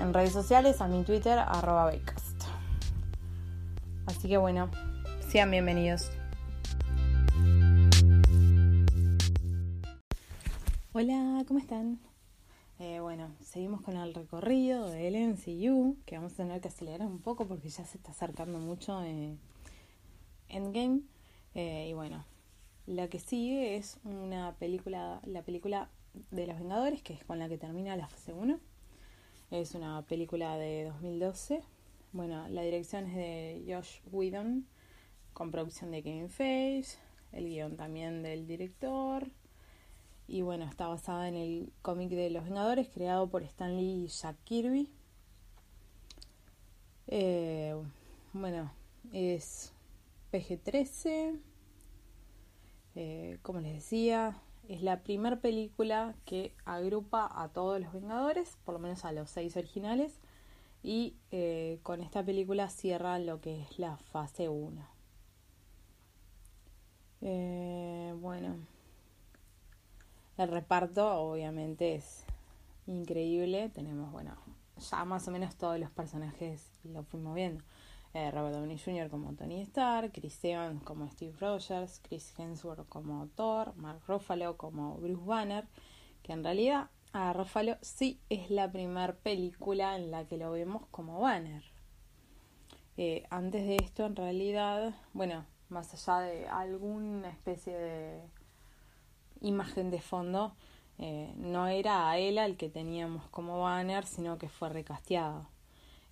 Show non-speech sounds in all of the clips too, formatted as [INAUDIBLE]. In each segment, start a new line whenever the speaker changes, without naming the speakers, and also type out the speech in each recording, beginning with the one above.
en redes sociales, a mi Twitter, arroba Así que bueno, sean bienvenidos. Hola, ¿cómo están? Eh, bueno, seguimos con el recorrido del MCU, que vamos a tener que acelerar un poco porque ya se está acercando mucho eh, Endgame. Eh, y bueno, la que sigue es una película, la película de los Vengadores, que es con la que termina la fase 1. Es una película de 2012. Bueno, la dirección es de Josh Whedon, con producción de Kevin Feige, el guion también del director. Y bueno, está basada en el cómic de los Vengadores, creado por Stan Lee y Jack Kirby. Eh, bueno, es PG-13 eh, como les decía, es la primera película que agrupa a todos los Vengadores, por lo menos a los seis originales, y eh, con esta película cierra lo que es la fase 1. Eh, bueno, el reparto obviamente es increíble. Tenemos, bueno, ya más o menos todos los personajes lo fuimos viendo eh, Robert Downey Jr. como Tony Stark, Chris Evans como Steve Rogers, Chris Hemsworth como Thor, Mark Ruffalo como Bruce Banner, que en realidad a Ruffalo sí es la primera película en la que lo vemos como Banner. Eh, antes de esto, en realidad, bueno, más allá de alguna especie de imagen de fondo, eh, no era a él al que teníamos como Banner, sino que fue recasteado.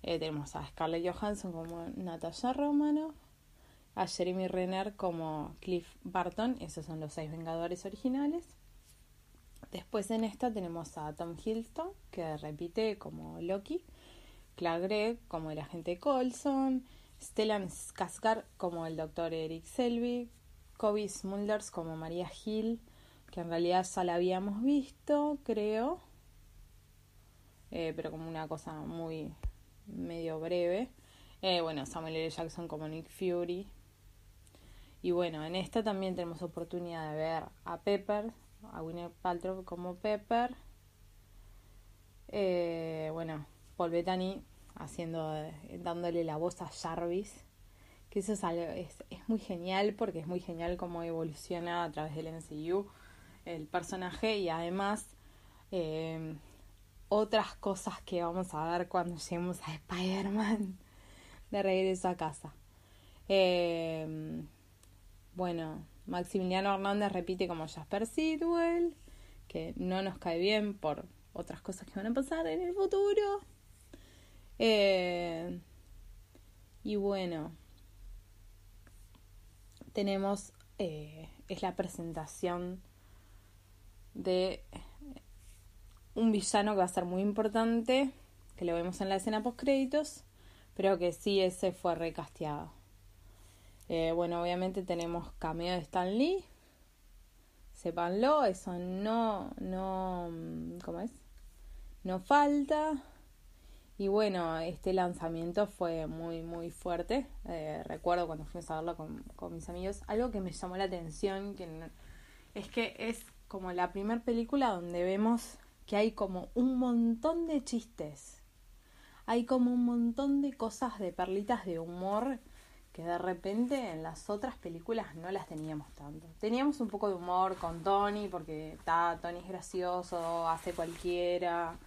Eh, tenemos a Scarlett Johansson como Natasha Romanoff, a Jeremy Renner como Cliff Barton, esos son los seis Vengadores originales. Después en esta tenemos a Tom Hiddleston, que repite como Loki, Clark Gregg como el agente Colson, Stellan Skarsgård como el doctor Eric Selby, Kobe Smulders como María Hill, que en realidad ya la habíamos visto, creo, eh, pero como una cosa muy medio breve. Eh, bueno, Samuel L. Jackson como Nick Fury. Y bueno, en esta también tenemos oportunidad de ver a Pepper, a Winnie Paltrow como Pepper. Eh, bueno, Paul Bettany haciendo, dándole la voz a Jarvis. Que eso es, es, muy genial porque es muy genial cómo evoluciona a través del MCU el personaje y además eh, otras cosas que vamos a ver cuando lleguemos a Spider-Man de regreso a casa. Em, bueno, Maximiliano Hernández repite como Jasper Sidwell, que no nos cae bien por otras cosas que van a pasar en el futuro. Em, y bueno, tenemos, eh, es la presentación de un villano que va a ser muy importante, que lo vemos en la escena post créditos, pero que sí ese fue recasteado. Eh, bueno, obviamente tenemos cameo de Stan Lee, sépanlo, eso no, no, ¿cómo es? No falta. Y bueno, este lanzamiento fue muy, muy fuerte. Eh, recuerdo cuando fuimos a verlo con, con, mis amigos. Algo que me llamó la atención que es que es como la primera película donde vemos que hay como un montón de chistes. Hay como un montón de cosas, de perlitas de humor que de repente en las otras películas no las teníamos tanto. Teníamos un poco de humor con Tony porque Tony es gracioso, hace cualquiera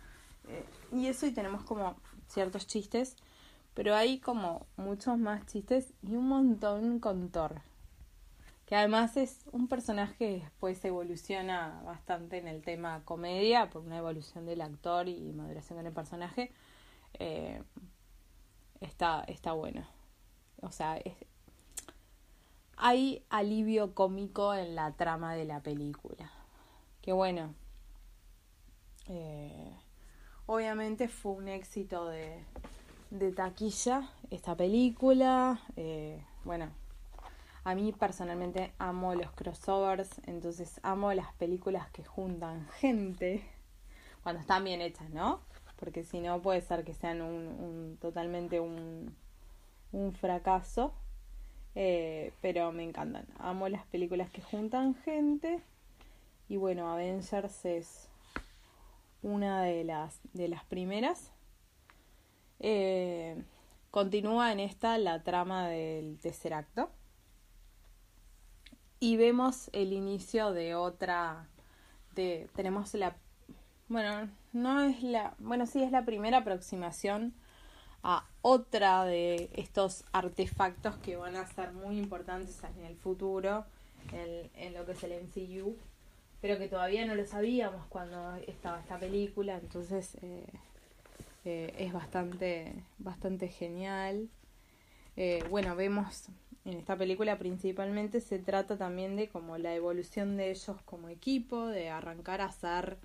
eh, y eso y tenemos como ciertos chistes, pero hay como muchos más chistes y un montón con Thor. Que además es un personaje que después evoluciona bastante en el tema comedia, por una evolución del actor y maduración del personaje. Eh, está, está bueno. O sea, hay alivio cómico en la trama de la película. Que bueno. Eh, Obviamente fue un éxito de, de taquilla esta película. Eh, bueno, a mí personalmente amo los crossovers, entonces amo las películas que juntan gente cuando están bien hechas, ¿no? Porque si no puede ser que sean un, un totalmente un, un fracaso. Eh, pero me encantan. Amo las películas que juntan gente. Y bueno, Avengers es una de las, de las primeras. Eh, continúa en esta la trama del tercer acto. Y vemos el inicio de otra. De, tenemos la. Bueno, no es la. Bueno, sí, es la primera aproximación a otra de estos artefactos que van a ser muy importantes en el futuro, en, en lo que es el MCU pero que todavía no lo sabíamos cuando estaba esta película, entonces eh, eh, es bastante, bastante genial. Eh, bueno, vemos en esta película principalmente se trata también de como la evolución de ellos como equipo, de arrancar a hacer,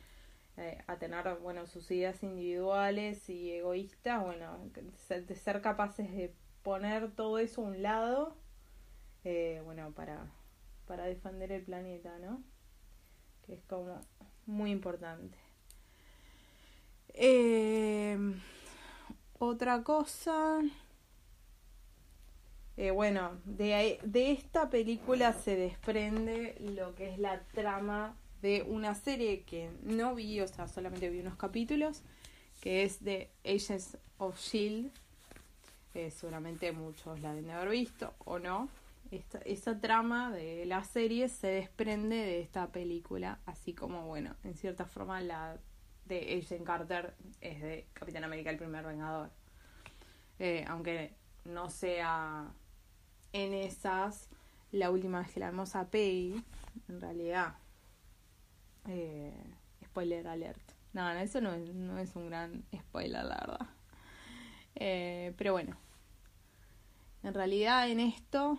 a tener, bueno, sus ideas individuales y egoístas, bueno, de ser capaces de poner todo eso a un lado, bueno, para, para defender el planeta, ¿no? que es como muy importante. Eh, otra cosa, eh, bueno, de, de esta película se desprende lo que es la trama de una serie que no vi, o sea, solamente vi unos capítulos, que es de Agents of Shield. Eh, seguramente muchos la deben haber visto o no esta, esa trama de la serie se desprende de esta película, así como, bueno, en cierta forma la de Agent Carter es de Capitán América el primer Vengador. Eh, aunque no sea en esas la última vez que la vemos a Peggy, en realidad, eh, spoiler alert. No, eso no es, no es un gran spoiler, la verdad. Eh, pero bueno, en realidad en esto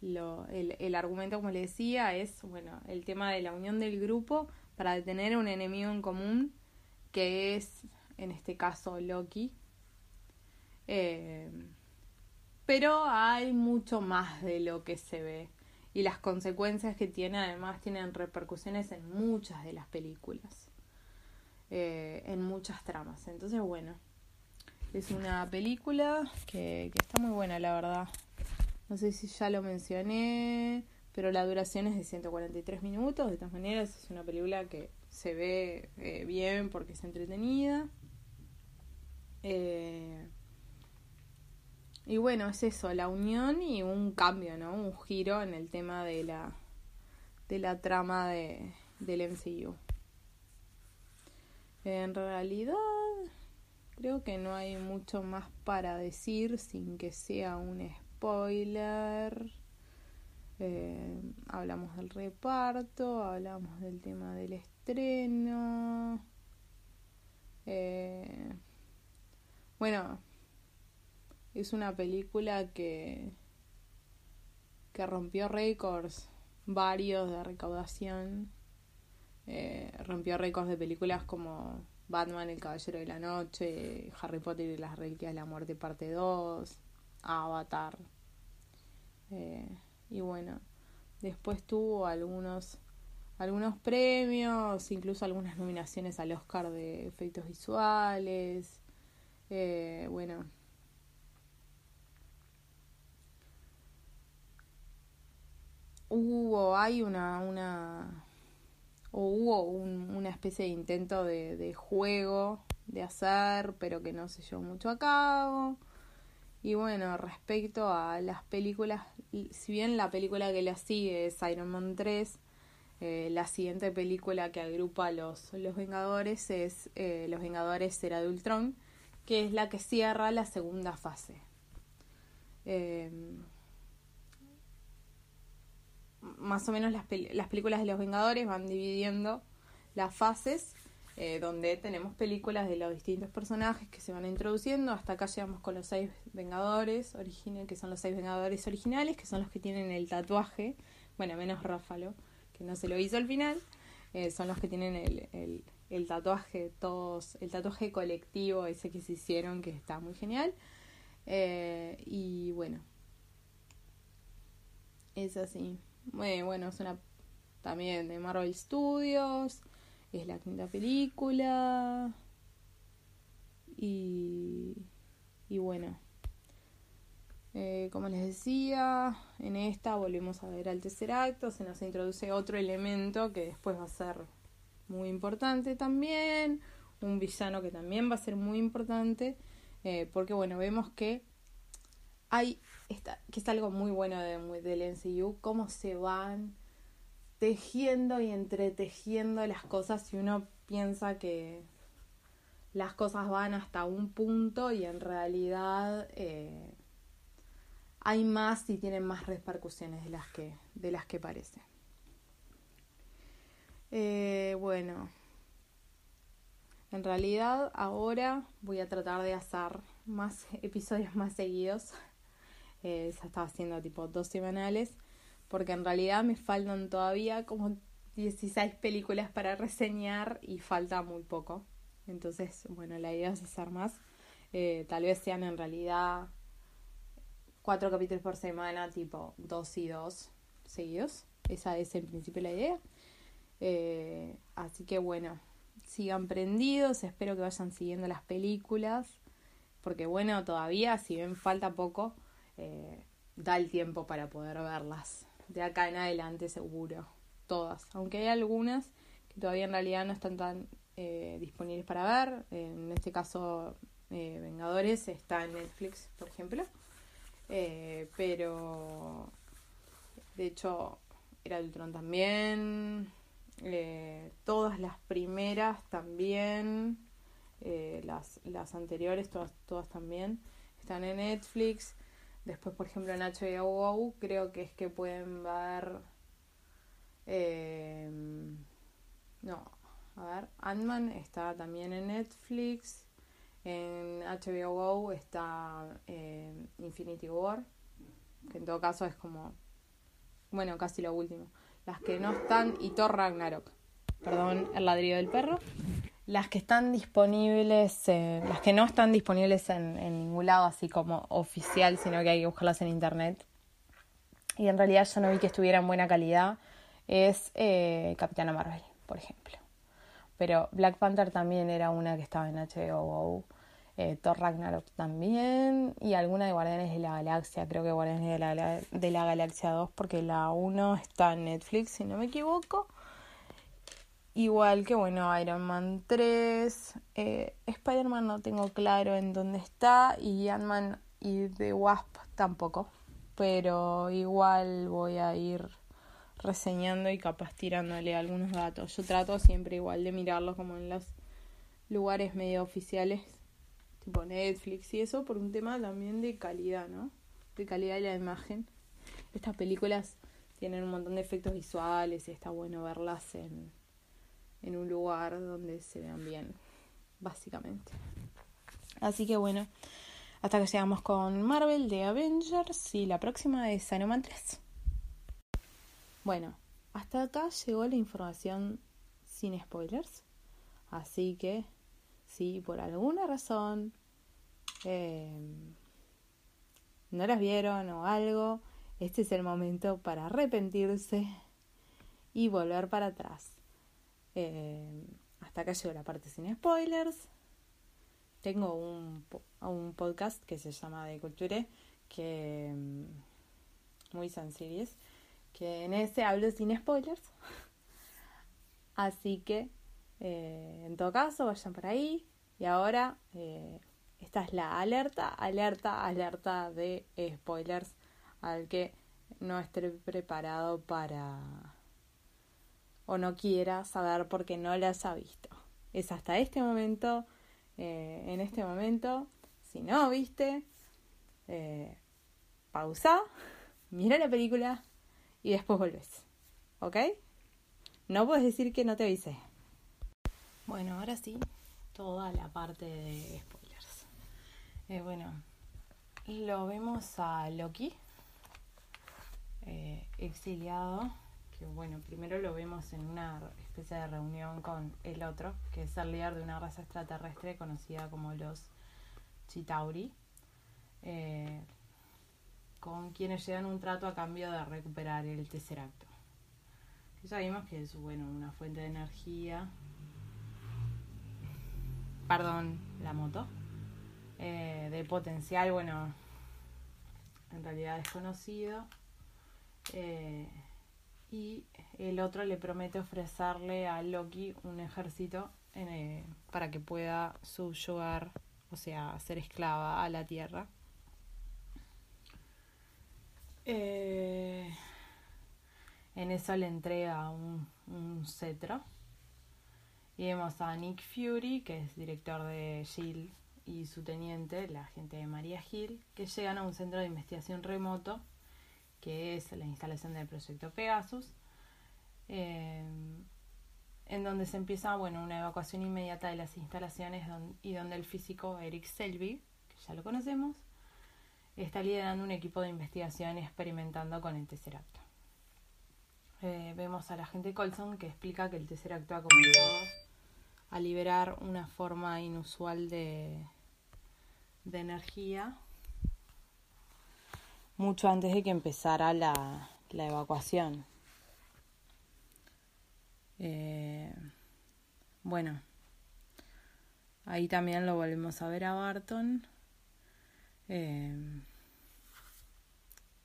lo, el, el, argumento, como le decía, es bueno el tema de la unión del grupo para detener un enemigo en común que es, en este caso, Loki. Eh, pero hay mucho más de lo que se ve y las consecuencias que tiene además tienen repercusiones en muchas de las películas, eh, en muchas tramas. Entonces, bueno, es una película que, está muy buena, la verdad. No sé si ya lo mencioné, pero la duración es de 143 minutos. De todas maneras, es una película que se ve eh, bien porque es entretenida. Eh, y bueno, es eso, la unión y un cambio, ¿no? Un giro en el tema de la, de la trama de, del MCU. En realidad, creo que no hay mucho más para decir sin que sea un spoiler. Eh, hablamos del reparto, hablamos del tema del estreno. Eh, bueno, es una película que, que rompió récords varios de recaudación. Eh, rompió récords de películas como Batman, El Caballero de la Noche, Harry Potter y las Reliquias de la Muerte, parte 2. Avatar. Eh, y bueno, después tuvo algunos algunos premios, incluso algunas nominaciones al Oscar de efectos visuales. Eh, bueno. Hubo, hay una, una o hubo una especie de intento de, de juego de hacer, pero que no se llevó mucho a cabo. Y bueno, respecto a las películas, si bien la película que la sigue es Iron Man 3, eh, la siguiente película que agrupa los, los Vengadores es eh, Los Vengadores Era de que es la que cierra la segunda fase. Em, más o menos las, las películas de los Vengadores van dividiendo las fases eh, donde tenemos películas de los distintos personajes que se van introduciendo. Hasta acá llegamos con los seis Vengadores, que son los seis Vengadores originales, que son los que tienen el tatuaje, bueno, menos Ráfalo, que no se lo hizo al final, eh, son los que tienen el, el, el, tatuaje, todos, el tatuaje colectivo ese que se hicieron, que está muy genial. Eh, y bueno, es así. Bueno, bueno, es una también de Marvel Studios es la quinta película. Y, y bueno, eh, como les decía, en esta volvemos a ver al tercer acto, se nos introduce otro elemento que después va a ser muy importante también, un villano que también va a ser muy importante, eh, porque bueno, vemos que hay, esta, que es algo muy bueno de, del MCU, cómo se van tejiendo y entretejiendo las cosas y uno piensa que las cosas van hasta un punto y en realidad eh, hay más y tienen más repercusiones de las que, de las que parece. Eh, bueno, en realidad ahora voy a tratar de hacer más episodios más seguidos. Eh, ya estaba haciendo tipo dos semanales porque en realidad me faltan todavía como 16 películas para reseñar y falta muy poco. Entonces, bueno, la idea es hacer más. Eh, tal vez sean en realidad cuatro capítulos por semana, tipo dos y dos seguidos. Esa es en principio la idea. Eh, así que bueno, sigan prendidos, espero que vayan siguiendo las películas, porque bueno, todavía, si ven falta poco, eh, da el tiempo para poder verlas. De acá en adelante seguro, todas, aunque hay algunas que todavía en realidad no están tan eh, disponibles para ver, en este caso eh, Vengadores está en Netflix, por ejemplo, pero de hecho era Ultron también, todas las primeras también, las, las anteriores todas, todas también están en Netflix. Después, por ejemplo, en HBO creo que es que pueden ver... Eh, no, a ver, Ant-Man está también en Netflix. En HBO está eh, Infinity War, que en todo caso es como, bueno, casi lo último. Las que no están, y Thor Ragnarok. Perdón, el ladrillo del perro. Las que están disponibles, eh, las que no están disponibles en, ningún lado así como oficial, sino que hay que buscarlas en internet. Y en realidad yo no vi que estuviera en buena calidad. Es eh, Capitana Marvel, por ejemplo. Pero Black Panther también era una que estaba en HBO. Eh, Thor Ragnarok también. Y alguna de Guardianes de la Galaxia. Creo que Guardianes de la, de la Galaxia 2, porque la 1 está en Netflix, si no me equivoco. Igual que, bueno, Iron Man 3. Eh, Spider-Man no tengo claro en dónde está. Y Ant-Man y The Wasp tampoco. Pero igual voy a ir reseñando y capaz tirándole algunos datos. Yo trato siempre igual de mirarlo como en los lugares medio oficiales, tipo Netflix y eso, por un tema también de calidad, ¿no? De calidad de la imagen. Estas películas tienen un montón de efectos visuales y está bueno verlas en en un lugar donde se vean bien, básicamente. Así que bueno, hasta que llegamos con Marvel de Avengers y la próxima es Iron Man 3. Bueno, hasta acá llegó la información sin spoilers. Así que si por alguna razón eh, no las vieron o algo, este es el momento para arrepentirse y volver para atrás. Eh, hasta acá llegó la parte sin spoilers. Tengo un, un podcast que se llama De Culture, que mm, muy sencillo, que en ese hablo sin spoilers. [LAUGHS] Así que, eh, en todo caso, vayan por ahí. Y ahora, eh, esta es la alerta, alerta, alerta de spoilers al que no esté preparado para o no quiera saber porque no las ha visto. Es hasta este momento, eh, en este momento, si no viste, eh, pausa, [LAUGHS] mira la película y después volvés. ¿Ok? No puedes decir que no te avisé. Bueno, ahora sí, toda la parte de spoilers. Eh, bueno, lo vemos a Loki, eh, exiliado, bueno, primero lo vemos en una especie de reunión con el otro, que es el líder de una raza extraterrestre conocida como los Chitauri, eh, con quienes llegan un trato a cambio de recuperar el Tesseracto. Ya sabemos que es bueno, una fuente de energía. Perdón, la moto. Eh, de potencial, bueno, en realidad desconocido. Eh, y el otro le promete ofrecerle a Loki un ejército eh, para que pueda subyugar, o sea, ser esclava a la Tierra. Eh, en eso le entrega un, un, cetro. Y vemos a Nick Fury, que es director de Shield, y su teniente, la agente de María Hill, que llegan a un centro de investigación remoto que es la instalación del proyecto Pegasus, eh, en donde se empieza bueno, una evacuación inmediata de las instalaciones y donde el físico Eric Selvig, que ya lo conocemos, está liderando un equipo de investigación experimentando con el Tesseracto. Eh, vemos a la gente Colson que explica que el Tesseracto ha comenzado a liberar una forma inusual de, de energía mucho antes de que empezara la, la evacuación. Eh, bueno, ahí también lo volvemos a ver a Barton. Eh,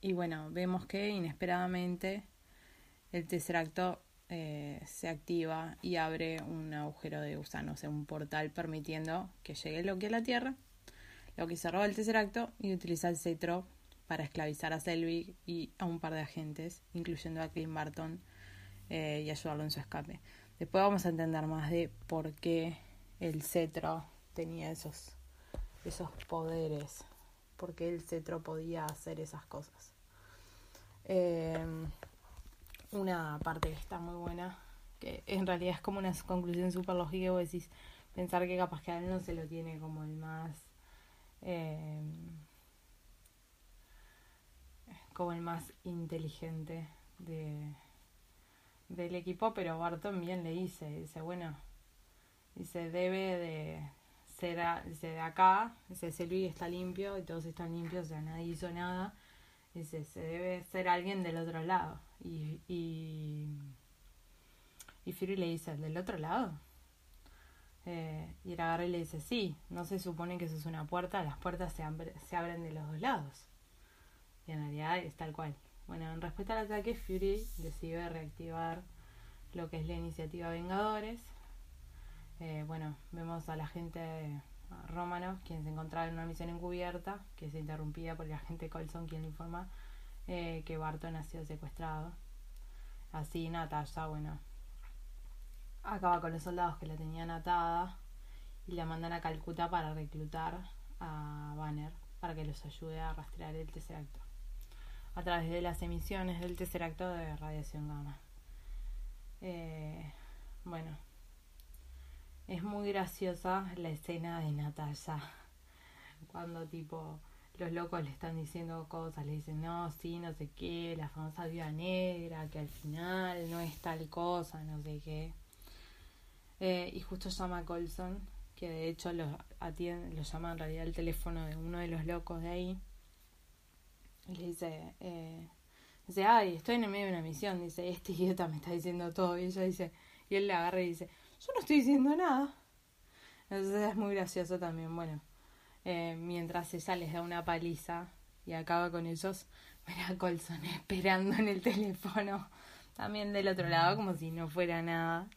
y bueno, vemos que inesperadamente el Tesseracto eh, se activa y abre un agujero de gusano, o sea, un portal permitiendo que llegue Loki a la Tierra. Loki se roba el Tesseracto y utiliza el cetro para esclavizar a Selvig y a un par de agentes, incluyendo a Clint Barton, eh, y ayudarlo en su escape. Después vamos a entender más de por qué el cetro tenía esos, esos poderes, por qué el cetro podía hacer esas cosas. Eh, una parte que está muy buena, que en realidad es como una conclusión súper lógica, vos decís, pensar que capaz que a él no se lo tiene como el más... Eh, como el más inteligente de, del equipo, pero Barton bien le dice, dice, bueno, dice, debe de ser de acá, dice, Selvi está limpio y todos están limpios, o sea, nadie hizo nada, dice, se debe ser alguien del otro lado. Y, y, y Fury le dice, ¿del otro lado? Eh, y el agarra y le dice, sí, no se supone que eso es una puerta, las puertas se, se abren de los dos lados. Y en realidad es tal cual. Bueno, en respuesta al ataque, Fury decide reactivar lo que es la iniciativa Vengadores. Eh, bueno, vemos a la gente Romano, quien se encontraba en una misión encubierta, que se interrumpía por el agente Colson, quien le informa eh, que Barton ha sido secuestrado. Así Natasha, bueno, acaba con los soldados que la tenían atada y la mandan a Calcuta para reclutar a Banner para que los ayude a rastrear el tercer acto a través de las emisiones del tercer acto de radiación gamma. Eh, bueno, es muy graciosa la escena de Natalia cuando tipo los locos le están diciendo cosas, le dicen no, sí, no sé qué, la famosa viuda negra, que al final no es tal cosa, no sé qué. Eh, y justo llama a Colson, que de hecho lo atiende, lo llama en realidad el teléfono de uno de los locos de ahí y le dice, eh, Dice, ay, estoy en el medio de una misión. Dice, este idiota me está diciendo todo. Y ella dice, y él le agarra y dice, yo no estoy diciendo nada. Entonces es muy gracioso también. Bueno, eh, mientras ella les da una paliza y acaba con ellos, [LAUGHS] mira Colson esperando en el teléfono. También del otro lado, como si no fuera nada.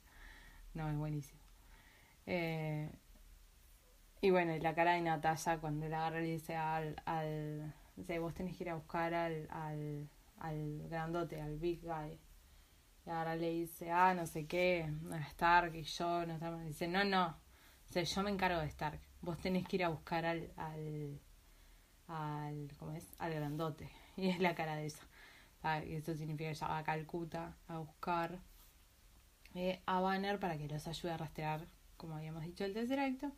No, es buenísimo. Eh, y bueno, la cara de Natalia cuando la agarra y dice al, al dice, vos tenés que ir a buscar al, al, al grandote, al big guy. Y ahora le dice, ah, no sé qué, Stark y yo, no estamos. Dice, no, no, dice, yo me encargo de Stark. Vos tenés que ir a buscar al, al, al, ¿cómo es? Al grandote. [LAUGHS] Y es la cara de esa. Ah, eso significa que ella va a Calcuta a buscar eh, a Banner para que los ayude a rastrear, como habíamos dicho, el tercer acto.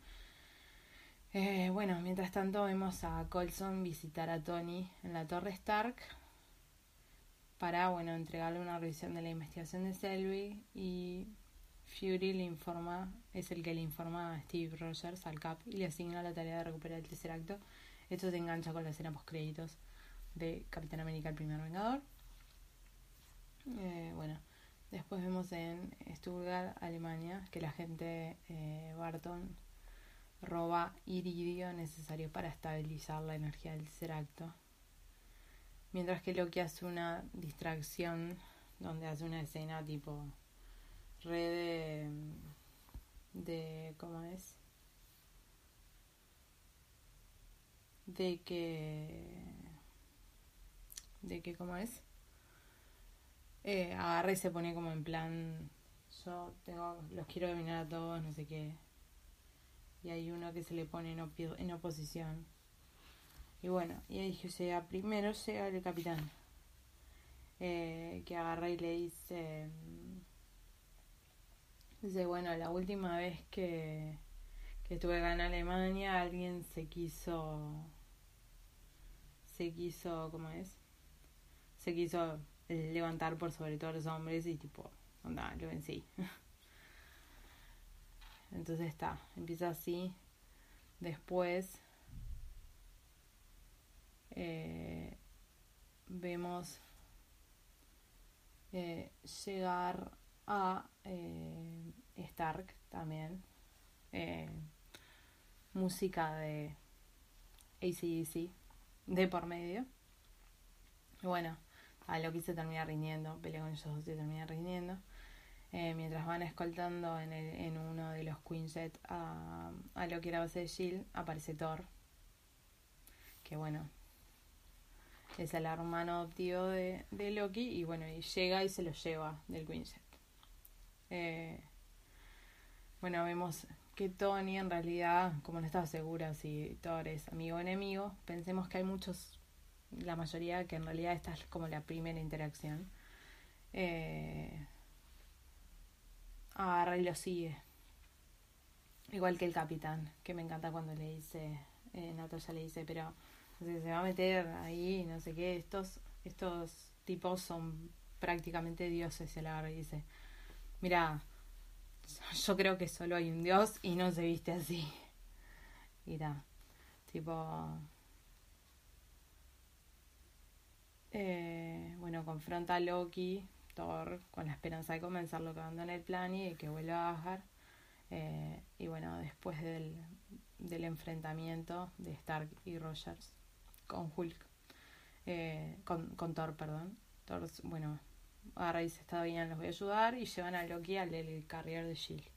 Eh, bueno, mientras tanto vemos a Colson visitar a Tony en la Torre Stark para, bueno, entregarle una revisión de la investigación de Selby y Fury le informa, es el que le informa a Steve Rogers, al Cap, y le asigna la tarea de recuperar el tercer acto. Esto se engancha con la escena post créditos de Capitán América el primer Vengador. Eh, bueno, después vemos en Stuttgart, Alemania, que la gente eh, Barton roba iridio necesario para estabilizar la energía del tercer acto. Mientras que Loki hace una distracción donde hace una escena tipo re de, de ¿cómo es? De que de que ¿cómo es? Eh, agarra y se pone como en plan yo tengo los quiero dominar a todos, no sé qué y hay uno que se le pone en, oposición. Y bueno, y ahí o primero llega el capitán, eh, que agarra y le dice, dice, bueno, la última vez que, que estuve acá en Alemania, alguien se quiso, se quiso, ¿cómo es? Se quiso levantar por sobre todos los hombres y tipo, onda, lo vencí. [LAUGHS] Entonces está, empieza así. Después eh, vemos eh, llegar a eh, Stark también. música de ACDC de por medio. Y bueno, a lo que se termina rindiendo, pelea con ellos dos se termina rindiendo. Eh, mientras van escoltando en, el, en uno de los Quinset a, a lo que era base de Jill, aparece Thor. Que bueno, es el hermano adoptivo de, de, Loki y bueno, y llega y se lo lleva del Quinset. Eh, bueno, vemos que Tony en realidad, como no estaba segura si Thor es amigo o enemigo, pensemos que hay muchos, la mayoría, que en realidad esta es como la primera interacción. Eh, agarra y lo sigue. Igual que el capitán, que me encanta cuando le dice, eh, Natalia le dice, pero se va a meter ahí, no sé qué, estos, estos tipos son prácticamente dioses, se la agarra y dice, mira, yo creo que solo hay un dios y no se viste así. Y tipo... Eh, bueno, confronta a Loki Thor con la esperanza de comenzarlo que abandone el plan y que vuelva a bajar. Eh, y bueno, después del, del, enfrentamiento de Stark y Rogers con Hulk, eh, con, con, Thor, perdón. Thor, bueno, a raíz está bien, los voy a ayudar y llevan a Loki al el carrier de Shield,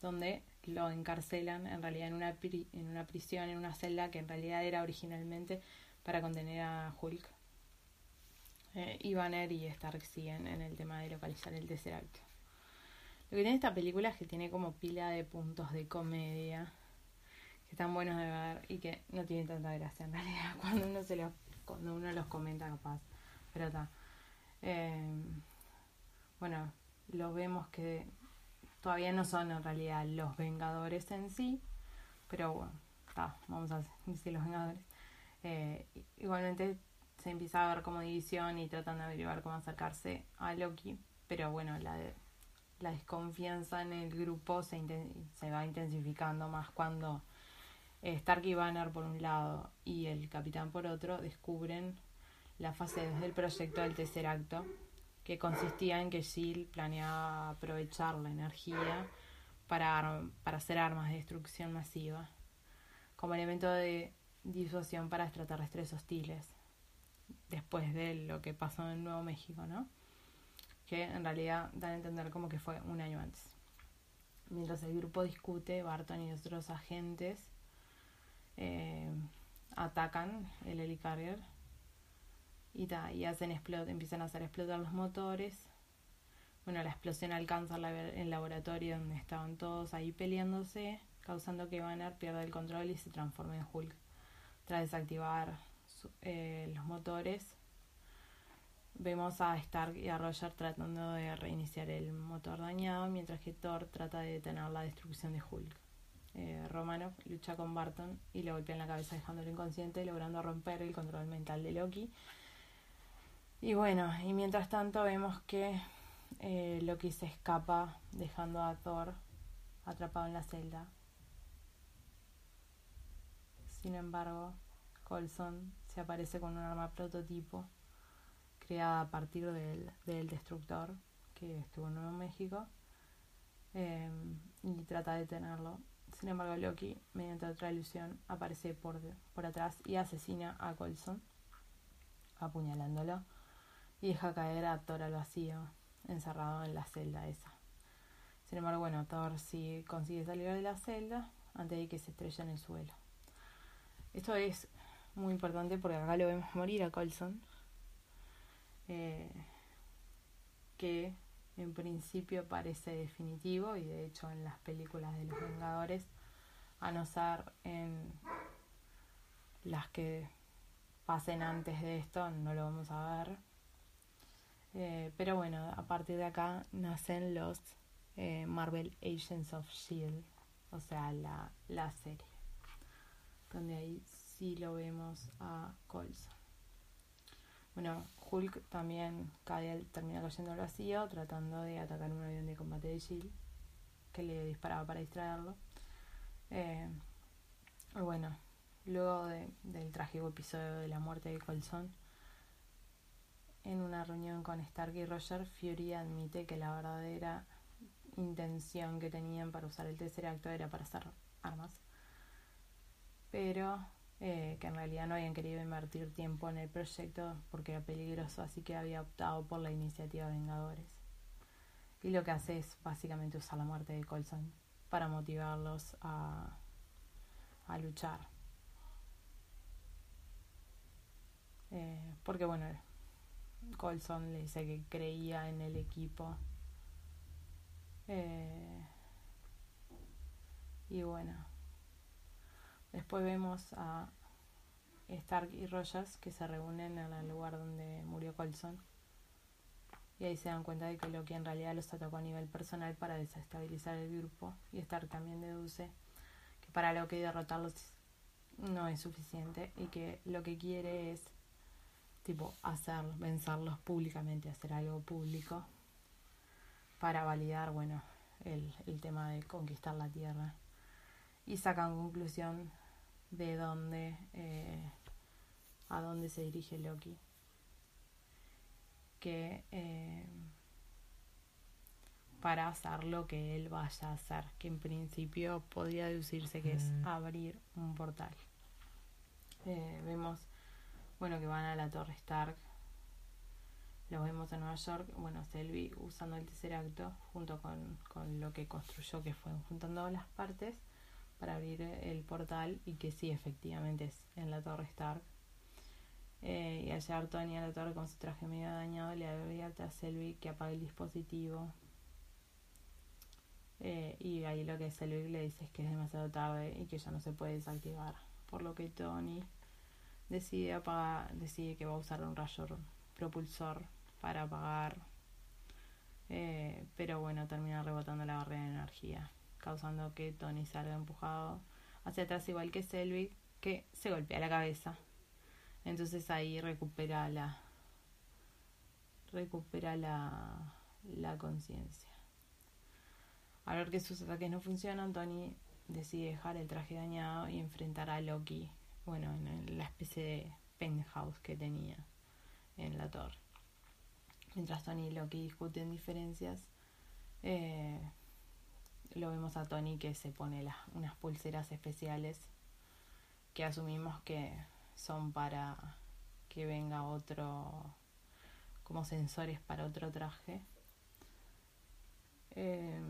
donde lo encarcelan en realidad en una, en una prisión, en una celda que en realidad era originalmente para contener a Hulk eh, y Stark siguen en el tema de localizar el tercer acto. Lo que tiene esta película es que tiene como pila de puntos de comedia que están buenos de ver y que no tienen tanta gracia en realidad [LAUGHS] cuando uno se los, cuando uno los comenta capaz. Pero está. Eh, bueno, lo vemos que todavía no son en realidad los Vengadores en sí, pero bueno, está, vamos a decir los Vengadores. Eh, igualmente se empieza a ver como división y tratan de averiguar cómo acercarse a Loki, pero bueno, la, la desconfianza en el grupo se, se va intensificando más cuando Stark y Banner por un lado y el capitán por otro descubren la fase 2 del proyecto del tercer acto, que consistía en que Jill planeaba aprovechar la energía para, para hacer armas de destrucción masiva, como elemento de disuasión para extraterrestres hostiles, después de lo que pasó en Nuevo México, ¿no? Que en realidad dan a entender como que fue un año antes. Mientras el grupo discute, Barton y otros agentes eh, atacan el helicarrier y, y hacen empiezan a hacer explotar los motores. Bueno, la explosión alcanza el laboratorio donde estaban todos ahí peleándose, causando que Banner pierda el control y se transforme en Hulk. Tras desactivar eh, los motores, vemos a Stark y a Roger tratando de reiniciar el motor dañado, mientras que Thor trata de detener la destrucción de Hulk. Eh, lucha con Barton y le golpea en la cabeza dejándolo inconsciente, logrando romper el control mental de Loki. Y bueno, y mientras tanto vemos que eh, Loki se escapa dejando a Thor atrapado en la celda. Sin embargo, Colson se aparece con un arma prototipo creada a partir del, del destructor que estuvo en Nuevo México eh, y trata de detenerlo sin embargo, Loki, mediante otra ilusión, aparece por, por atrás y asesina a Colson, apuñalándolo, y deja caer a Thor al vacío, encerrado en la celda esa. Sin embargo, bueno, Thor sí consigue salir de la celda antes de que se estrelle en el suelo. Esto es muy importante porque acá lo vemos morir a Colson, eh, que en principio parece definitivo y de hecho en las películas de los Vengadores, a no ser en las que pasen antes de esto, no lo vamos a ver. Eh, pero bueno, a partir de acá nacen los eh, Marvel Agents of Shield, o sea, la, la serie, donde ahí sí lo vemos a Colson. Bueno, Hulk también cae, termina cayendo al vacío tratando de atacar un avión de combate de Shield que le disparaba para distraerlo. Eh, bueno, luego del trágico episodio de la muerte de Colson, en una reunión con Stark y Roger, Fury admite que la verdadera intención que tenían para usar el tercer acto era para hacer armas. Pero eh, que en realidad no habían querido invertir tiempo en el proyecto porque era peligroso, así que había optado por la iniciativa Vengadores. Y lo que hace es básicamente usar la muerte de Colson para motivarlos a, a luchar. Eh, porque bueno, Colson le dice que creía en el equipo. Eh, y bueno, Después vemos a Stark y Rogers que se reúnen en el lugar donde murió Colson. Y ahí se dan cuenta de que Loki en realidad los atacó a nivel personal para desestabilizar el grupo. Y Stark también deduce que para Loki derrotarlos no es suficiente y que lo que quiere es tipo hacer, vencerlos públicamente, hacer algo público para validar, bueno, el, el tema de conquistar la Tierra. Y sacan conclusión de dónde eh, a dónde se dirige Loki. Que eh, para hacer lo que él vaya a hacer que en principio podría deducirse que es abrir un portal. Eh, vemos bueno que van a la torre Stark. Lo vemos en Nueva York. Bueno Selby usando el tercer acto junto con, con lo que construyó que fue juntando las partes para abrir el portal y que sí, efectivamente es en la torre Stark. Eh, y hallar Tony a la torre con su traje medio dañado le advierte a Selby que apague el dispositivo. Eh, y ahí lo que Selby le dice es que es demasiado tarde y que ya no se puede desactivar. Por lo que Tony decide apagar, decide que va a usar un rayo propulsor para apagar. Eh, pero bueno, termina rebotando la barrera de energía causando que Tony salga empujado hacia atrás igual que Selby, que se golpea la cabeza. Entonces ahí recupera la recupera la, la conciencia. Al ver que sus ataques no funcionan, Tony decide dejar el traje dañado y enfrentar a Loki, bueno, en la especie de penthouse que tenía en la torre. Mientras Tony y Loki discuten diferencias, eh, lo vemos a Tony que se pone las, unas pulseras especiales que asumimos que son para que venga otro, como sensores para otro traje. Eh,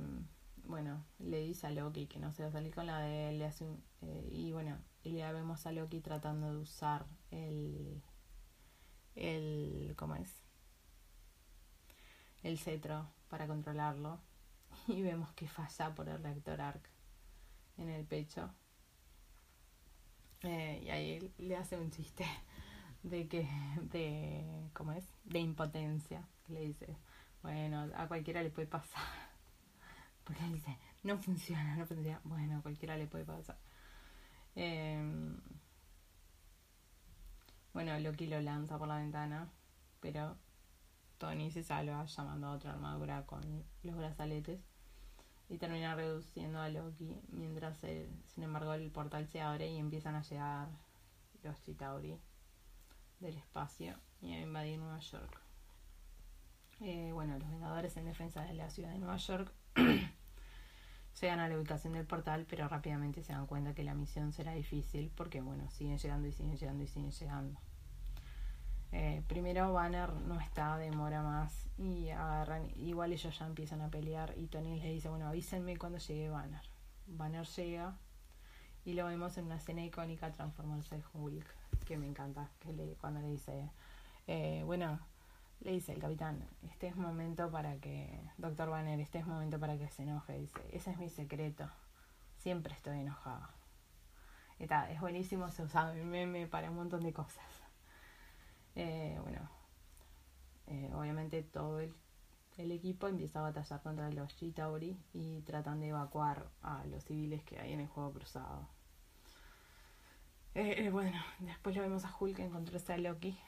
bueno, le dice a Loki que no se va a salir con la de él, le hace eh, y bueno, y ya vemos a Loki tratando de usar el, el, ¿cómo es? El cetro para controlarlo [LAUGHS] y vemos que falla por el reactor ARC en el pecho. Eh, y ahí le hace un chiste [LAUGHS] de que, de, ¿cómo es? De impotencia. Le dice, bueno, a cualquiera le puede pasar. [LAUGHS] Porque él dice, no funciona, no funciona. Bueno, a cualquiera le puede pasar. Eh, bueno, Loki lo lanza por la ventana, pero Tony se salva llamando a otra armadura con los brazaletes y termina reduciendo a Loki mientras sin embargo el portal se abre y empiezan a llegar los Chitauri del espacio y a invadir Nueva York. Eh, bueno, los Vengadores en defensa de la ciudad de Nueva York [CLEARS THROAT] llegan a la ubicación del portal, pero rápidamente se dan cuenta que la misión será difícil porque, bueno, siguen llegando y siguen llegando y siguen llegando. Eh, primero Banner no está, demora más y agarran, igual ellos ya empiezan a pelear y Tony les dice, bueno, avísenme cuando llegue Banner. Banner llega y lo vemos en una escena icónica transformarse en Hulk, que me encanta, que le, cuando le dice, eh, bueno, le dice el capitán, este es momento para que, doctor Banner, este es momento para que se enoje, dice, ese es mi secreto, siempre estoy enojado. Está, es buenísimo, se usa mi meme para un montón de cosas. Eh, bueno, eh, obviamente todo el, equipo empieza a batallar contra los Chitauri y tratan de evacuar a los civiles que hay en el juego cruzado. Eh, bueno, después lo vemos a Hulk encontrarse a Loki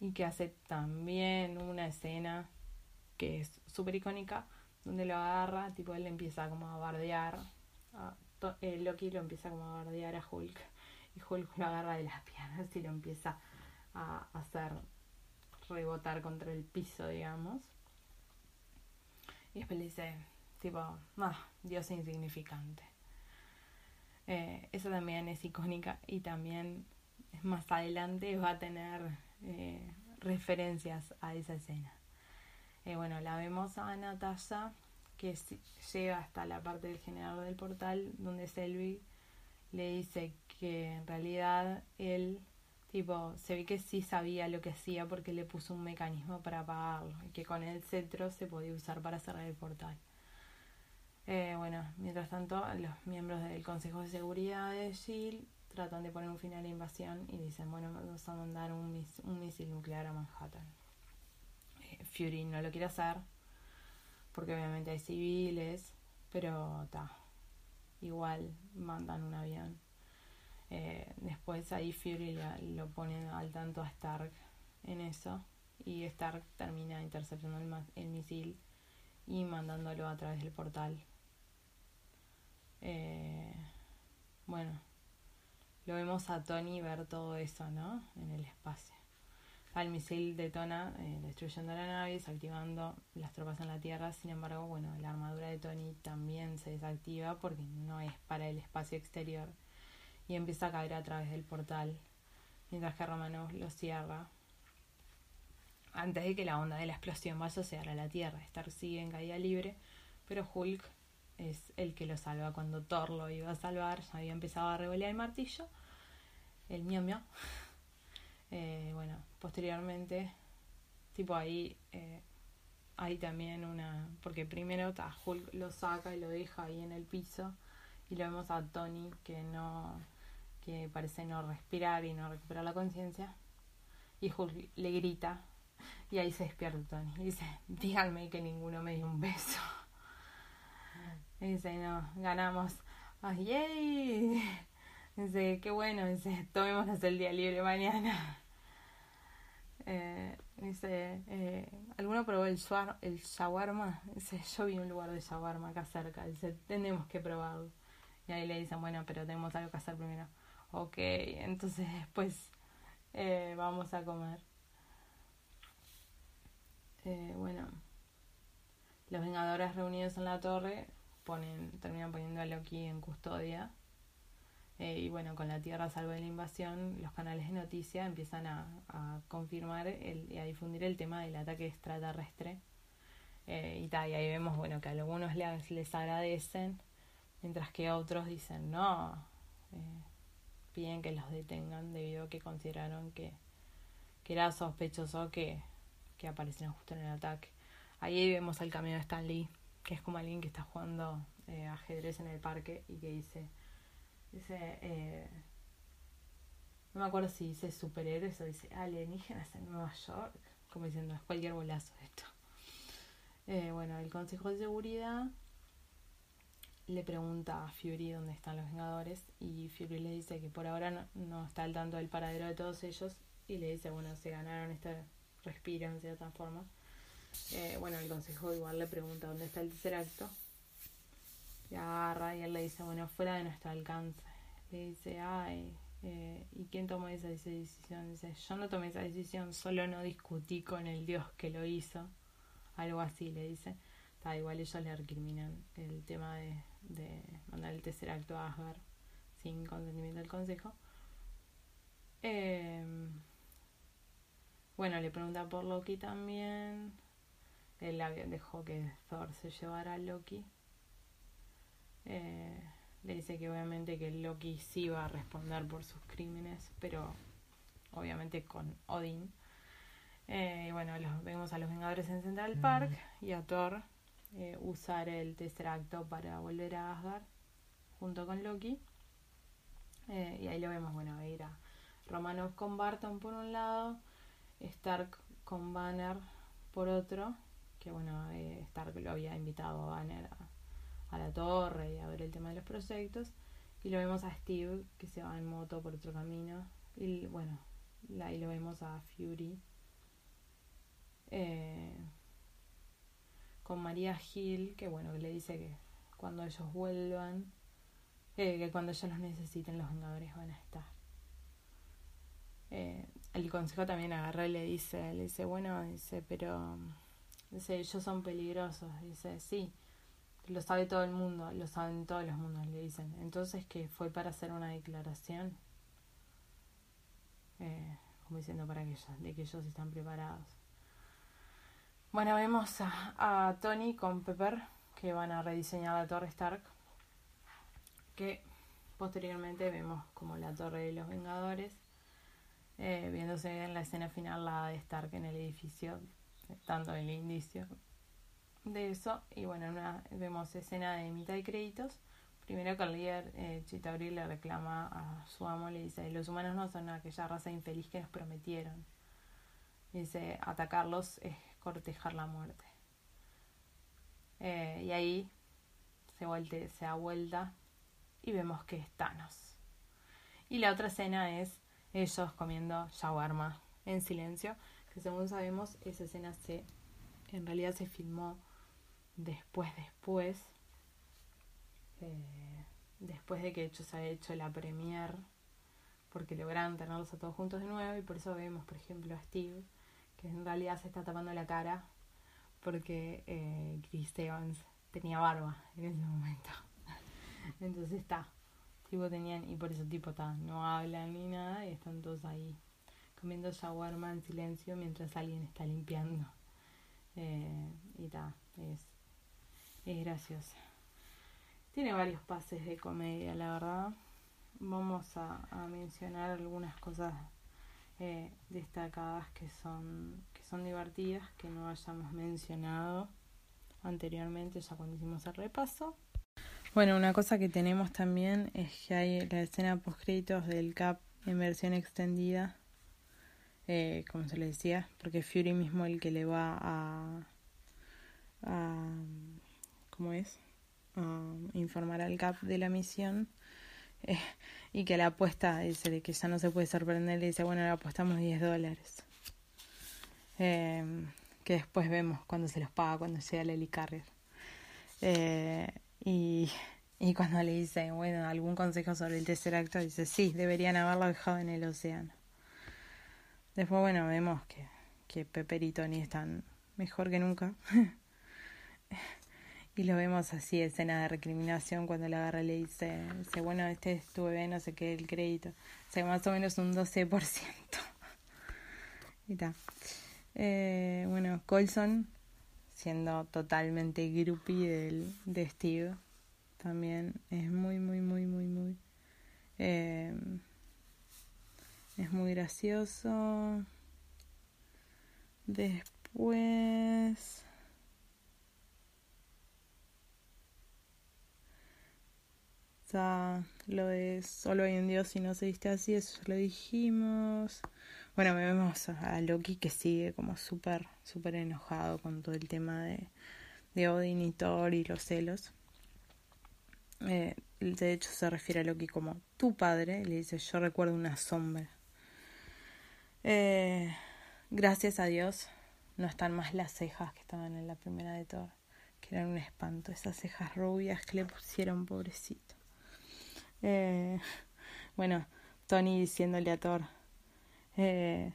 y que hace también una escena que es súper icónica donde lo agarra, tipo él empieza como a bardear, a, Loki lo empieza como a bardear a Hulk y Hulk lo agarra de las piernas y lo empieza a hacer rebotar contra el piso, digamos. Y después le dice, tipo, ah, Dios insignificante. Eh, esa también es icónica y también más adelante va a tener eh, referencias a esa escena. Eh, bueno, la vemos a Natasha que llega hasta la parte del generador del portal donde Selby le dice que en realidad él Tipo, se ve que sí sabía lo que hacía porque le puso un mecanismo para apagarlo y que con el cetro se podía usar para cerrar el portal. Eh, bueno, mientras tanto, los miembros del Consejo de Seguridad de SHIELD tratan de poner un fin a la invasión y dicen, bueno, vamos a mandar un, un misil nuclear a Manhattan. Eh, Fury no lo quiere hacer porque obviamente hay civiles, pero está. Igual mandan un avión eh, después ahí Fury lo pone al tanto a Stark en eso y Stark termina interceptando el, misil y mandándolo a través del portal. Eh, bueno, lo vemos a Tony ver todo eso, ¿no? En el espacio. El misil detona, eh, destruyendo la nave, desactivando las tropas en la Tierra. Sin embargo, bueno, la armadura de Tony también se desactiva porque no es para el espacio exterior y empieza a caer a través del portal, mientras que Romanov lo cierra. Antes de que la onda de la explosión vaya a la Tierra, Stark sigue en caída libre, pero Hulk es el que lo salva. Cuando Thor lo iba a salvar, ya había empezado a revolear el martillo, el miau miau. [LAUGHS] Eh, bueno, posteriormente, tipo ahí, eh, hay también una. Porque primero Hulk lo saca y lo deja ahí en el piso, y lo vemos a Tony que no que parece no respirar y no recuperar la conciencia. Y Hulk le grita y ahí se despierta Tony. Y dice, díganme que ninguno me dio un beso. Y dice, no, ganamos. ¡Ay! Dice, qué bueno. Dice, tomémonos el día libre mañana. Eh, dice, eh, ¿alguno probó el, el shawarma? Dice, yo vi un lugar de shawarma acá cerca. Dice, tenemos que probarlo. Y ahí le dicen, bueno, pero tenemos algo que hacer primero. Ok, entonces después [LAUGHS] eh, vamos a comer. Eh, bueno, los Vengadores reunidos en la torre ponen, terminan poniendo a Loki en custodia. Eh, y bueno, con la Tierra salvo de la invasión, los canales de noticias empiezan a, confirmar y a difundir el tema del ataque extraterrestre. Eh, y, y ahí vemos bueno que algunos les, les agradecen, mientras que otros dicen no, eh, piden que los detengan debido a que consideraron que, que era sospechoso que, que aparecieran justo en el ataque. Ahí vemos el camino de Stan Lee, que es como alguien que está jugando eh, ajedrez en el parque y que dice, dice, eh, no me acuerdo si dice superhéroes o dice alienígenas en Nueva York, como diciendo, es cualquier bolazo esto. Eh, bueno, el Consejo de Seguridad le pregunta a Fury dónde están los Vengadores y Fury le dice que por ahora no, está al tanto del paradero de todos ellos y le dice, bueno, se ganaron este respiro en cierta forma. Eh, bueno, el consejo igual le pregunta dónde está el tercer acto. Y agarra y él le dice, bueno, fuera de nuestro alcance. Le dice, ay, eh, ¿y quién tomó esa decisión? Dice, yo no tomé esa decisión, solo no discutí con el Dios que lo hizo. Algo así le dice. Está igual ellos le recriminan el tema de, de mandar el tercer acto a Asgard sin consentimiento del consejo. Eh, bueno, le pregunta por Loki también. Él dejó que Thor se llevara a Loki. Eh, le dice que obviamente que Loki sí va a responder por sus crímenes, pero obviamente con Odin. Eh, y bueno, los, vemos a los Vengadores en Central Park y a Thor eh, usar el tercer acto para volver a Asgard junto con Loki. Eh, y ahí lo vemos, bueno, ir a Romanov con Barton por un lado, Stark con Banner por otro, que bueno, eh, Stark lo había invitado a Banner a, a, la torre y a ver el tema de los proyectos. Y lo vemos a Steve que se va en moto por otro camino. Y bueno, ahí lo vemos a Fury. Eh, con María Gil, que bueno, que le dice que cuando ellos vuelvan, eh, que cuando ellos los necesiten, los Vengadores van a estar. Eh, el consejo también agarra y le dice, le dice, bueno, dice, pero dice, ellos son peligrosos, dice, sí, lo sabe todo el mundo, lo saben todos los mundos, le dicen. Entonces que fue para hacer una declaración, eh, como diciendo para que ellos, de que ellos están preparados. Bueno, vemos a, a, Tony con Pepper que van a rediseñar la torre Stark. Que posteriormente vemos como la torre de los Vengadores. Eh, viéndose en la escena final la de Stark en el edificio, tanto el indicio de eso. Y bueno, una, vemos escena de mitad de créditos. Primero que el líder eh, Chitauri le reclama a su amo, le dice, los humanos no son aquella raza infeliz que nos prometieron. Dice, atacarlos es cortejar la muerte. Eh, y ahí se, vuelte, se da vuelta y vemos que es Thanos. Y la otra escena es ellos comiendo shawarma en silencio, que según sabemos esa escena se en realidad se filmó después después eh, después de que hecho se ha hecho la premier porque lograron tenerlos a todos juntos de nuevo y por eso vemos por ejemplo a Steve que en realidad se está tapando la cara porque eh, Chris Evans tenía barba en ese momento. [LAUGHS] Entonces está, tipo tenían, y por eso tipo está, no hablan ni nada y están todos ahí comiendo shawarma en silencio mientras alguien está limpiando. Eh, y está, es, es graciosa. Tiene varios pases de comedia, la verdad. Vamos a, a mencionar algunas cosas eh, destacadas que son, que son divertidas, que no hayamos mencionado anteriormente, ya cuando hicimos el repaso. Bueno, una cosa que tenemos también es que hay la escena post créditos del CAP en versión extendida, eh, como se le decía, porque Fury mismo el que le va a, a ¿cómo es? A informar al CAP de la misión eh, y que la apuesta dice de que ya no se puede sorprender y dice bueno le apostamos 10 dólares eh, que después vemos cuando se los paga cuando llega el helicarrier eh, y, y cuando le dice bueno algún consejo sobre el tercer acto dice sí deberían haberlo dejado en el océano después bueno vemos que, que Pepper y Tony están mejor que nunca. [LAUGHS] y lo vemos así, escena de recriminación, cuando la agarra y le dice, dice, bueno, este es tu bebé, no sé qué, el crédito. O sea, más o menos un 12%. [LAUGHS] y está. Eh, bueno, Colson, siendo totalmente groupie del, de Steve, también es muy, muy, muy, muy, muy... Eh, es muy gracioso. Después... Lo de solo hay un Dios y no se viste así, eso lo dijimos. Bueno, vemos a Loki que sigue como súper, súper enojado con todo el tema de, de Odin y Thor y los celos. Eh, de hecho se refiere a Loki como tu padre, le dice yo recuerdo una sombra. Eh, gracias a Dios no están más las cejas que estaban en la primera de Thor, que eran un espanto, esas cejas rubias que le pusieron pobrecito. Eh, [LAUGHS] bueno, Tony diciéndole a Thor, eh,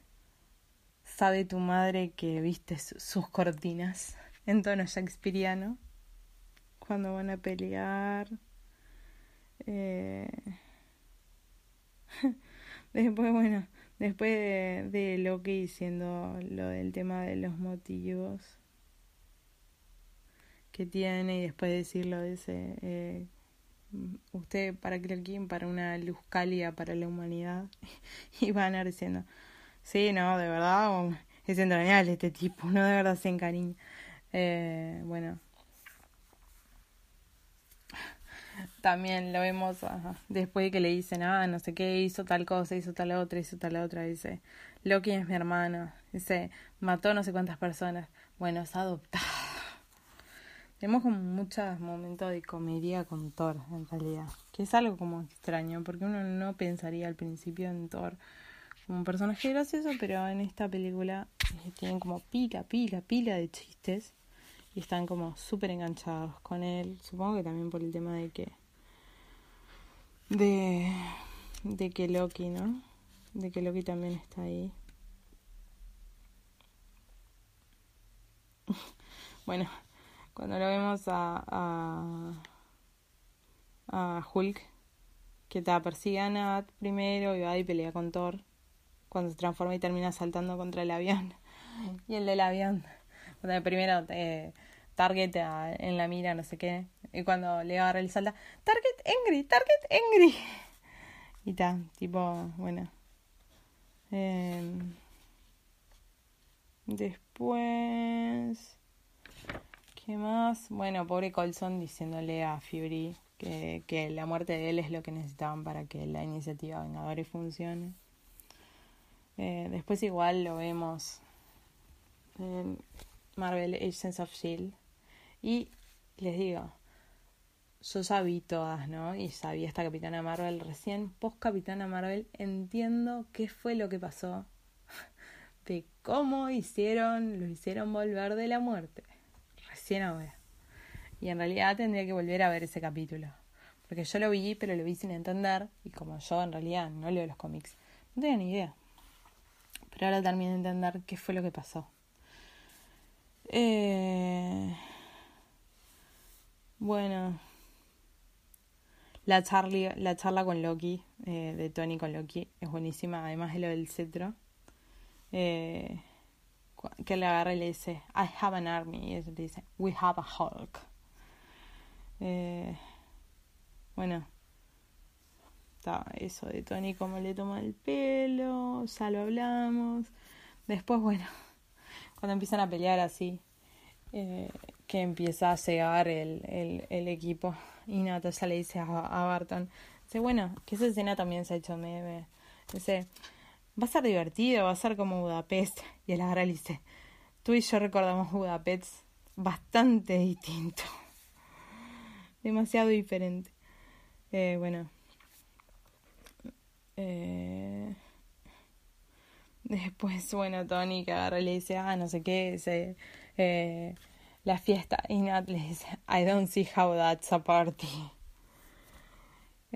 ¿sabe tu madre que viste sus cortinas en tono shakespeariano? Cuando van a pelear. Eh, [LAUGHS] después, bueno, después de, lo que diciendo lo del tema de los motivos que tiene y después decirlo de ese eh, usted para King para una luz cálida para la humanidad. [LAUGHS] Y van a diciendo sí no de verdad es entrañable este tipo no de verdad se encariña eh, bueno. También lo vemos después de que le dicen ah no sé qué hizo tal cosa hizo tal otra hizo tal otra dice Loki es mi hermano dice mató no sé cuántas personas bueno es adoptado tenemos como muchos momentos de comedia con Thor, en realidad. Que es algo como extraño, porque uno no pensaría al principio en Thor como un personaje gracioso, pero en esta película eh, tienen como pila, pila, pila de chistes. Y están como súper enganchados con él. Supongo que también por el tema de que. De. De que Loki, ¿no? De que Loki también está ahí. [LAUGHS] bueno, cuando lo vemos a, a, a Hulk, que te persigue a Nat primero y va y pelea con Thor, cuando se transforma y termina saltando contra el avión. [LAUGHS] Y el del avión, cuando primero eh, Target en la mira, no sé qué, y cuando le agarra el salta, Target angry, Target angry. [LAUGHS] Y está, tipo, bueno. Eh, después ¿Qué más? Bueno, pobre Colson diciéndole a Fury que, que la muerte de él es lo que necesitaban para que la iniciativa Vengadores funcione. Eh, después igual lo vemos en Marvel Agents of Shield. Y les digo, yo ya vi todas, ¿no? Y sabía esta Capitana Marvel. Recién, post Capitana Marvel, entiendo qué fue lo que pasó. [LAUGHS] De cómo hicieron, lo hicieron volver de la muerte ahora. Y en realidad tendría que volver a ver ese capítulo. Porque yo lo vi, pero lo vi sin entender. Y como yo en realidad no leo los cómics, no tenía ni idea. Pero ahora termino de entender qué fue lo que pasó. Eh... Bueno. La, Charlie, la charla con Loki, eh, de Tony con Loki, es buenísima, además de lo del cetro. Eh, que le agarra y le dice, I have an army. Y él dice, We have a Hulk. Eh, bueno, está eso de Tony como le toma el pelo, ya lo hablamos. Después, bueno, [LAUGHS] cuando empiezan a pelear así, eh, que empieza a cegar el, el, el equipo y Natasha le dice a, a Barton, dice, bueno, que esa escena también se ha hecho meme. Dice, va a ser divertido, va a ser como Budapest. Y el agarra dice, tú y yo recordamos Budapest bastante distinto. [LAUGHS] Demasiado diferente. Eh, bueno. Eh, después, bueno, Tony que agarra y le dice, ah, no sé qué, dice, eh, la fiesta. Y Nat le dice, I don't see how that's a party. [LAUGHS]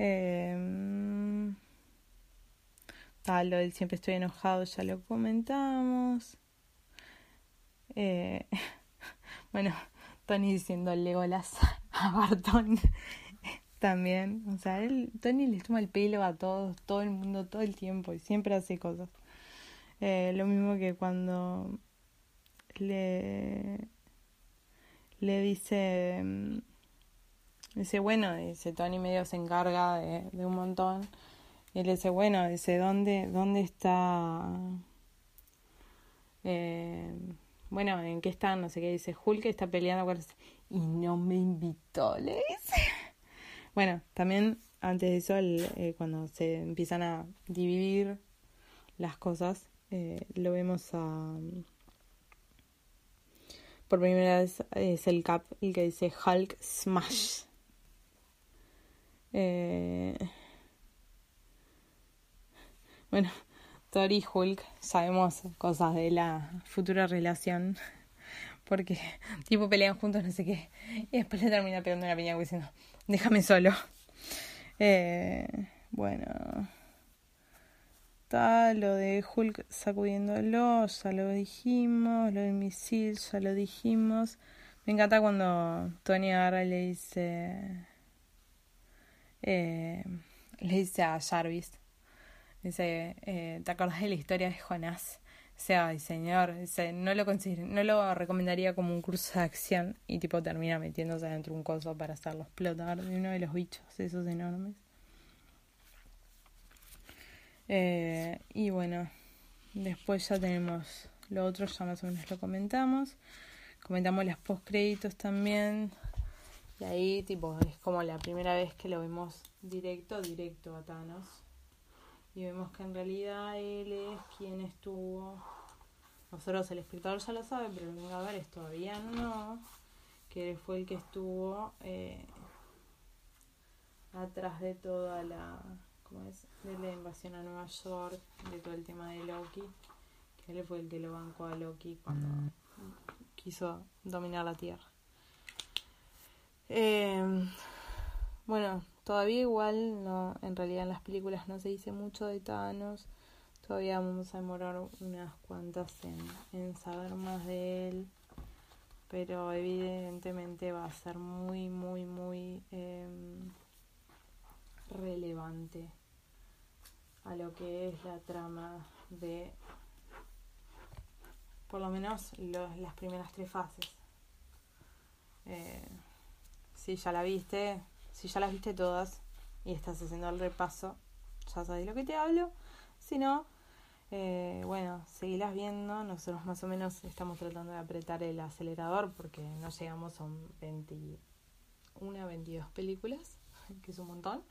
Eh, lo del siempre estoy enojado ya lo comentamos. Eh, [LAUGHS] bueno, Tony diciendo Legolas [LAUGHS] a Barton [LAUGHS] también. O sea, él, Tony le toma el pelo a todos, todo el mundo, todo el tiempo y siempre hace cosas. Eh, lo mismo que cuando le, le dice, mm, dice, bueno, dice Tony medio se encarga de, de un montón. Y él dice, bueno, dice, ¿dónde, dónde está? Eh, bueno, ¿en qué está? No sé qué dice. Hulk está peleando con... Y no me invitó, le dice. [LAUGHS] Bueno, también antes de eso, eh, cuando se empiezan a dividir las cosas, eh, lo vemos a... Por primera vez es el Cap el que dice Hulk Smash. Eh, bueno, Thor y Hulk sabemos cosas de la futura relación. Porque, tipo, pelean juntos, no sé qué. Y después le termina pegando una piña diciendo, déjame solo. Eh, bueno. Está lo de Hulk sacudiéndolo, ya lo dijimos. Lo del misil, ya lo dijimos. Me encanta cuando Tony agarra le dice. Eh, le dice a Jarvis Dice, eh, ¿te acordás de la historia de Jonás? O sea, señor, dice, no lo no lo recomendaría como un curso de acción y tipo termina metiéndose dentro de un coso para hacerlo explotar de uno de los bichos, esos enormes. Eh, y bueno, después ya tenemos lo otro, ya más o menos lo comentamos. Comentamos los post créditos también. Y ahí tipo es como la primera vez que lo vemos directo, directo a Thanos y vemos que en realidad él es quien estuvo. Nosotros, el espectador ya lo sabe, pero venga a ver es todavía no. Que fue el que estuvo eh, atrás de toda la. ¿Cómo es? De la invasión a Nueva York, de todo el tema de Loki. Que él fue el que lo bancó a Loki cuando quiso dominar la Tierra. Eh, bueno, Todavía igual, no, en realidad en las películas no se dice mucho de Thanos. Todavía vamos a demorar unas cuantas en, saber más de él. Pero evidentemente va a ser muy, muy, muy em, relevante a lo que es la trama de por lo menos las primeras tres fases. Eh, si ya la viste, si ya las viste todas y estás haciendo el repaso, ya sabes lo que te hablo. Si no, eh, bueno, seguilas viendo. Nosotros más o menos estamos tratando de apretar el acelerador porque no llegamos a un 21, 22 películas, [LAUGHS] que es un montón.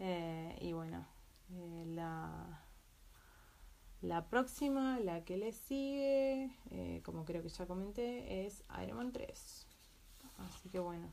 Eh, y bueno, eh, la, la próxima, la que le sigue, como creo que ya comenté, es Iron Man 3. Así que bueno.